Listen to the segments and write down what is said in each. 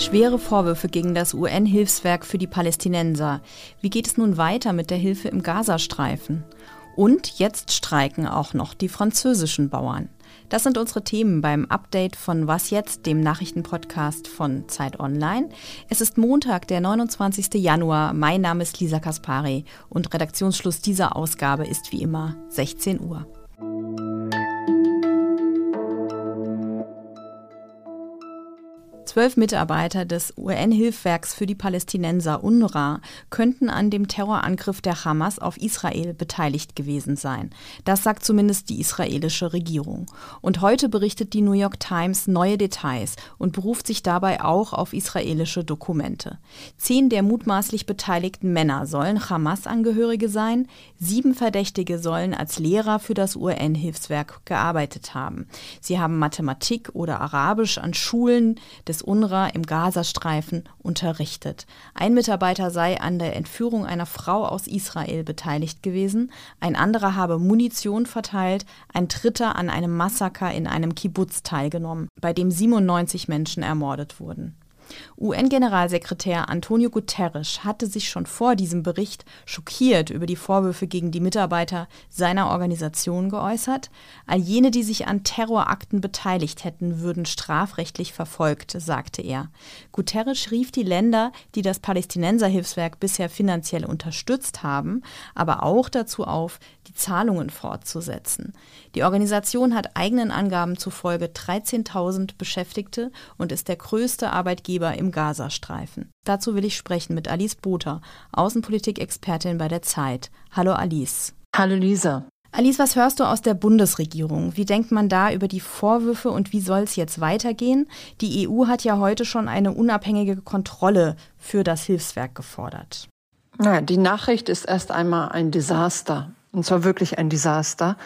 Schwere Vorwürfe gegen das UN-Hilfswerk für die Palästinenser. Wie geht es nun weiter mit der Hilfe im Gazastreifen? Und jetzt streiken auch noch die französischen Bauern. Das sind unsere Themen beim Update von Was jetzt, dem Nachrichtenpodcast von Zeit Online. Es ist Montag, der 29. Januar. Mein Name ist Lisa Kaspari und Redaktionsschluss dieser Ausgabe ist wie immer 16 Uhr. Zwölf Mitarbeiter des UN-Hilfswerks für die Palästinenser UNRWA könnten an dem Terrorangriff der Hamas auf Israel beteiligt gewesen sein. Das sagt zumindest die israelische Regierung. Und heute berichtet die New York Times neue Details und beruft sich dabei auch auf israelische Dokumente. Zehn der mutmaßlich beteiligten Männer sollen Hamas-Angehörige sein. Sieben Verdächtige sollen als Lehrer für das UN-Hilfswerk gearbeitet haben. Sie haben Mathematik oder Arabisch an Schulen des UNRWA im Gazastreifen unterrichtet. Ein Mitarbeiter sei an der Entführung einer Frau aus Israel beteiligt gewesen, ein anderer habe Munition verteilt, ein dritter an einem Massaker in einem Kibbutz teilgenommen, bei dem 97 Menschen ermordet wurden. UN-Generalsekretär Antonio Guterres hatte sich schon vor diesem Bericht schockiert über die Vorwürfe gegen die Mitarbeiter seiner Organisation geäußert. All jene, die sich an Terrorakten beteiligt hätten, würden strafrechtlich verfolgt, sagte er. Guterres rief die Länder, die das Palästinenserhilfswerk bisher finanziell unterstützt haben, aber auch dazu auf, die Zahlungen fortzusetzen. Die Organisation hat eigenen Angaben zufolge 13.000 Beschäftigte und ist der größte Arbeitgeber im Gazastreifen. Dazu will ich sprechen mit Alice Botha, Außenpolitik-Expertin bei der Zeit. Hallo Alice. Hallo Lisa. Alice, was hörst du aus der Bundesregierung? Wie denkt man da über die Vorwürfe und wie soll es jetzt weitergehen? Die EU hat ja heute schon eine unabhängige Kontrolle für das Hilfswerk gefordert. Na, die Nachricht ist erst einmal ein Desaster. Und zwar wirklich ein Desaster.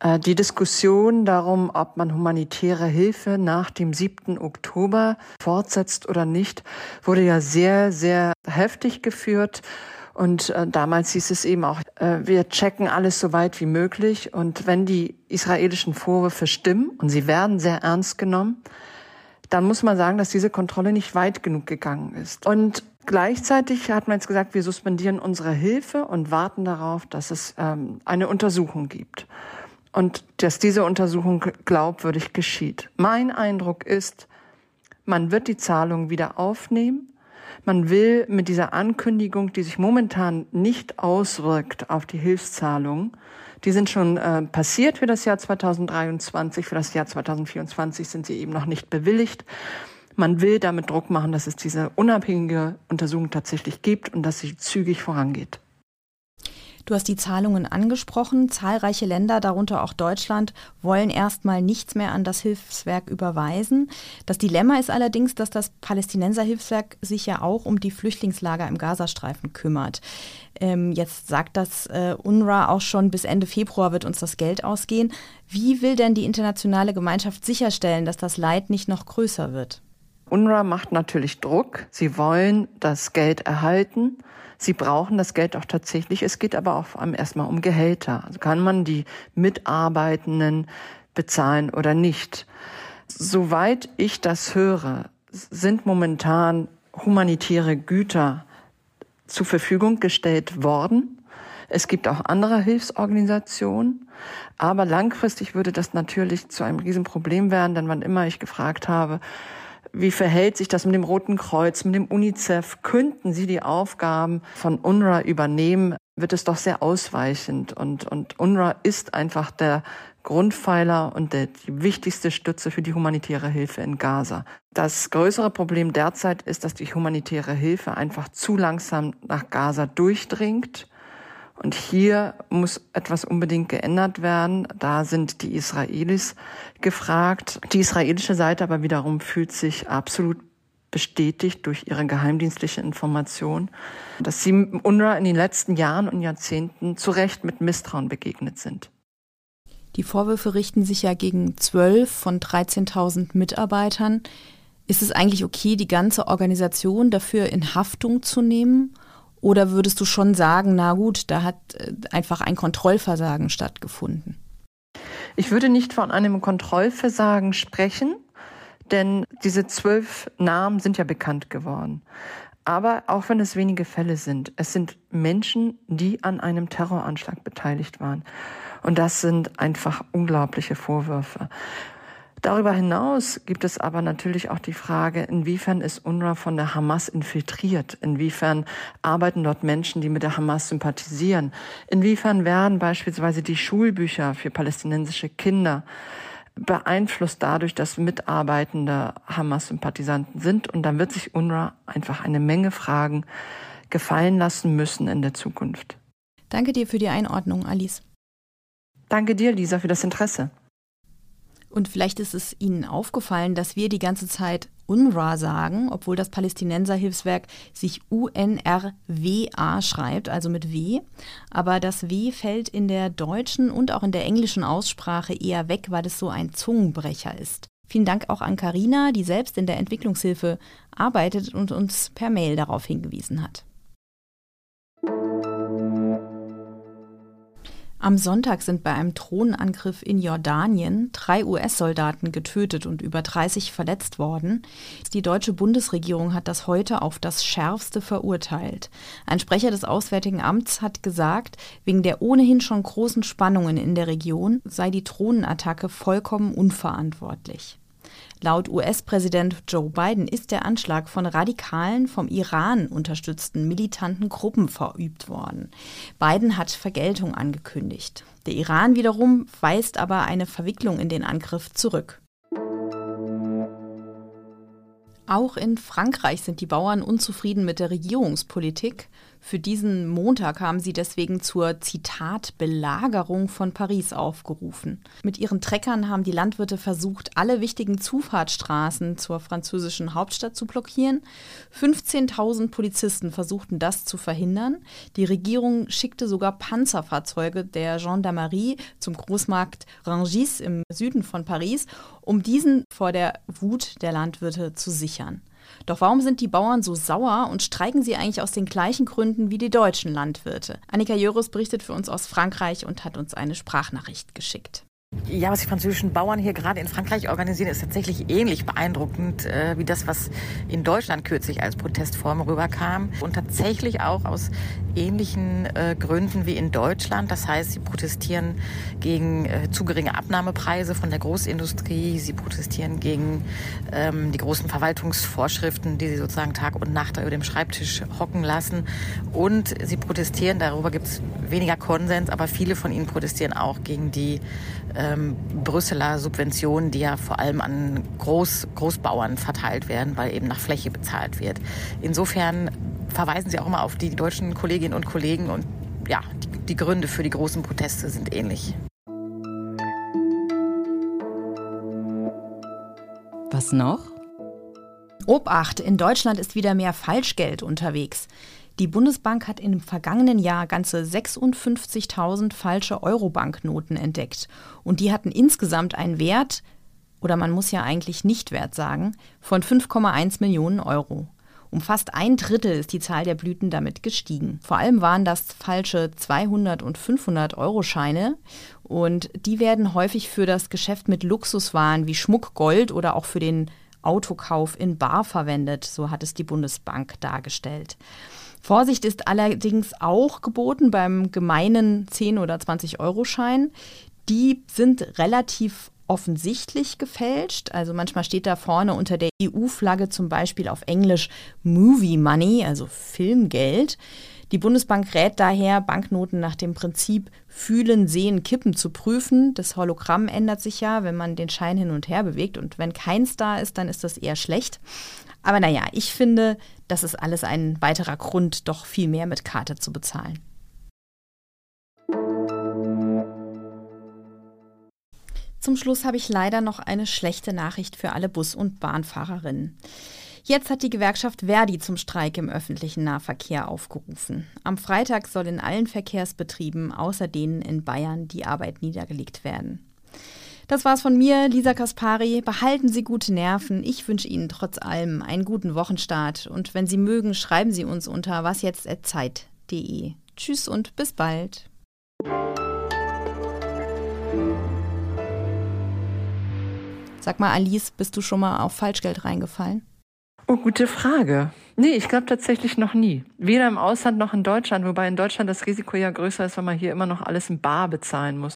Äh, die Diskussion darum, ob man humanitäre Hilfe nach dem 7. Oktober fortsetzt oder nicht, wurde ja sehr, sehr heftig geführt. Und äh, damals hieß es eben auch, äh, wir checken alles so weit wie möglich. Und wenn die israelischen Vorwürfe stimmen, und sie werden sehr ernst genommen, dann muss man sagen, dass diese Kontrolle nicht weit genug gegangen ist. Und Gleichzeitig hat man jetzt gesagt, wir suspendieren unsere Hilfe und warten darauf, dass es ähm, eine Untersuchung gibt und dass diese Untersuchung glaubwürdig geschieht. Mein Eindruck ist, man wird die Zahlung wieder aufnehmen. Man will mit dieser Ankündigung, die sich momentan nicht auswirkt auf die Hilfszahlungen, die sind schon äh, passiert für das Jahr 2023, für das Jahr 2024 sind sie eben noch nicht bewilligt. Man will damit Druck machen, dass es diese unabhängige Untersuchung tatsächlich gibt und dass sie zügig vorangeht. Du hast die Zahlungen angesprochen. Zahlreiche Länder, darunter auch Deutschland, wollen erstmal nichts mehr an das Hilfswerk überweisen. Das Dilemma ist allerdings, dass das Palästinenserhilfswerk sich ja auch um die Flüchtlingslager im Gazastreifen kümmert. Ähm, jetzt sagt das äh, UNRWA auch schon, bis Ende Februar wird uns das Geld ausgehen. Wie will denn die internationale Gemeinschaft sicherstellen, dass das Leid nicht noch größer wird? UNRWA macht natürlich Druck. Sie wollen das Geld erhalten. Sie brauchen das Geld auch tatsächlich. Es geht aber auch erstmal um Gehälter. Also kann man die Mitarbeitenden bezahlen oder nicht? Soweit ich das höre, sind momentan humanitäre Güter zur Verfügung gestellt worden. Es gibt auch andere Hilfsorganisationen. Aber langfristig würde das natürlich zu einem Riesenproblem werden, denn wann immer ich gefragt habe, wie verhält sich das mit dem Roten Kreuz, mit dem UNICEF? Könnten Sie die Aufgaben von UNRWA übernehmen? Wird es doch sehr ausweichend. Und, und UNRWA ist einfach der Grundpfeiler und der, die wichtigste Stütze für die humanitäre Hilfe in Gaza. Das größere Problem derzeit ist, dass die humanitäre Hilfe einfach zu langsam nach Gaza durchdringt und hier muss etwas unbedingt geändert werden. Da sind die Israelis gefragt. Die israelische Seite aber wiederum fühlt sich absolut bestätigt durch ihre geheimdienstliche Information, dass sie UNRWA in den letzten Jahren und Jahrzehnten zu Recht mit Misstrauen begegnet sind. Die Vorwürfe richten sich ja gegen zwölf von 13.000 Mitarbeitern. Ist es eigentlich okay, die ganze Organisation dafür in Haftung zu nehmen? Oder würdest du schon sagen, na gut, da hat äh, einfach ein Kontrollversagen stattgefunden? Ich würde nicht von einem Kontrollversagen sprechen, Denn diese zwölf Namen sind ja bekannt geworden. Aber auch wenn es wenige Fälle sind, es sind Menschen, die an einem Terroranschlag beteiligt waren. Und das sind einfach unglaubliche Vorwürfe. Darüber hinaus gibt es aber natürlich auch die Frage, inwiefern ist UNRWA von der Hamas infiltriert? Inwiefern arbeiten dort Menschen, die mit der Hamas sympathisieren? Inwiefern werden beispielsweise die Schulbücher für palästinensische Kinder beeinflusst dadurch, dass mitarbeitende Hamas-Sympathisanten sind. Und dann wird sich UNRWA einfach eine Menge Fragen gefallen lassen müssen in der Zukunft. Danke dir für die Einordnung, Alice. Danke dir, Lisa, für das Interesse. Und vielleicht ist es Ihnen aufgefallen, dass wir die ganze Zeit UNRWA sagen, obwohl das Palästinenserhilfswerk sich UNRWA schreibt, also mit W. Aber das W fällt in der deutschen und auch in der englischen Aussprache eher weg, weil es so ein Zungenbrecher ist. Vielen Dank auch an Karina, die selbst in der Entwicklungshilfe arbeitet und uns per Mail darauf hingewiesen hat. Am Sonntag sind bei einem Drohnenangriff in Jordanien drei US-Soldaten getötet und über 30 verletzt worden. Die deutsche Bundesregierung hat das heute auf das Schärfste verurteilt. Ein Sprecher des Auswärtigen Amts hat gesagt, wegen der ohnehin schon großen Spannungen in der Region sei die Drohnenattacke vollkommen unverantwortlich. Laut US-Präsident Joe Biden ist der Anschlag von radikalen, vom Iran unterstützten militanten Gruppen verübt worden. Biden hat Vergeltung angekündigt. Der Iran wiederum weist aber eine Verwicklung in den Angriff zurück. Auch in Frankreich sind die Bauern unzufrieden mit der Regierungspolitik. Für diesen Montag haben sie deswegen zur Zitat Belagerung von Paris aufgerufen. Mit ihren Treckern haben die Landwirte versucht, alle wichtigen Zufahrtsstraßen zur französischen Hauptstadt zu blockieren. 15.000 Polizisten versuchten das zu verhindern. Die Regierung schickte sogar Panzerfahrzeuge der Gendarmerie zum Großmarkt Rangis im Süden von Paris, um diesen vor der Wut der Landwirte zu sichern. Doch warum sind die Bauern so sauer und streiken sie eigentlich aus den gleichen Gründen wie die deutschen Landwirte? Annika Jörus berichtet für uns aus Frankreich und hat uns eine Sprachnachricht geschickt. Ja, was die französischen Bauern hier gerade in Frankreich organisieren, ist tatsächlich ähnlich beeindruckend äh, wie das, was in Deutschland kürzlich als Protestform rüberkam. Und tatsächlich auch aus ähnlichen äh, Gründen wie in Deutschland. Das heißt, sie protestieren gegen äh, zu geringe Abnahmepreise von der Großindustrie. Sie protestieren gegen ähm, die großen Verwaltungsvorschriften, die sie sozusagen Tag und Nacht über dem Schreibtisch hocken lassen. Und sie protestieren, darüber gibt es weniger Konsens, aber viele von ihnen protestieren auch gegen die ähm, Brüsseler Subventionen, die ja vor allem an Groß, Großbauern verteilt werden, weil eben nach Fläche bezahlt wird. Insofern verweisen sie auch immer auf die deutschen Kolleginnen und Kollegen und ja, die, die Gründe für die großen Proteste sind ähnlich. Was noch? Obacht, in Deutschland ist wieder mehr Falschgeld unterwegs. Die Bundesbank hat im vergangenen Jahr ganze 56.000 falsche Euro-Banknoten entdeckt. Und die hatten insgesamt einen Wert, oder man muss ja eigentlich nicht Wert sagen, von 5,1 Millionen Euro. Um fast ein Drittel ist die Zahl der Blüten damit gestiegen. Vor allem waren das falsche 200 und 500 Euro Scheine und die werden häufig für das Geschäft mit Luxuswaren wie Schmuck, Gold oder auch für den Autokauf in Bar verwendet, so hat es die Bundesbank dargestellt. Vorsicht ist allerdings auch geboten beim gemeinen 10 oder 20 Euro Schein. Die sind relativ offensichtlich gefälscht. Also manchmal steht da vorne unter der EU-Flagge zum Beispiel auf Englisch Movie Money, also Filmgeld. Die Bundesbank rät daher, Banknoten nach dem Prinzip Fühlen, Sehen, Kippen zu prüfen. Das Hologramm ändert sich ja, wenn man den Schein hin und her bewegt. Und wenn keins da ist, dann ist das eher schlecht. Aber naja, ich finde, das ist alles ein weiterer Grund, doch viel mehr mit Karte zu bezahlen. Zum Schluss habe ich leider noch eine schlechte Nachricht für alle Bus- und Bahnfahrerinnen. Jetzt hat die Gewerkschaft Verdi zum Streik im öffentlichen Nahverkehr aufgerufen. Am Freitag soll in allen Verkehrsbetrieben außer denen in Bayern die Arbeit niedergelegt werden. Das war's von mir, Lisa Kaspari. Behalten Sie gute Nerven. Ich wünsche Ihnen trotz allem einen guten Wochenstart. Und wenn Sie mögen, schreiben Sie uns unter wasjetzt.zeit.de. Tschüss und bis bald. Sag mal, Alice, bist du schon mal auf Falschgeld reingefallen? Oh, gute Frage. Nee, ich glaube tatsächlich noch nie. Weder im Ausland noch in Deutschland, wobei in Deutschland das Risiko ja größer ist, weil man hier immer noch alles in Bar bezahlen muss.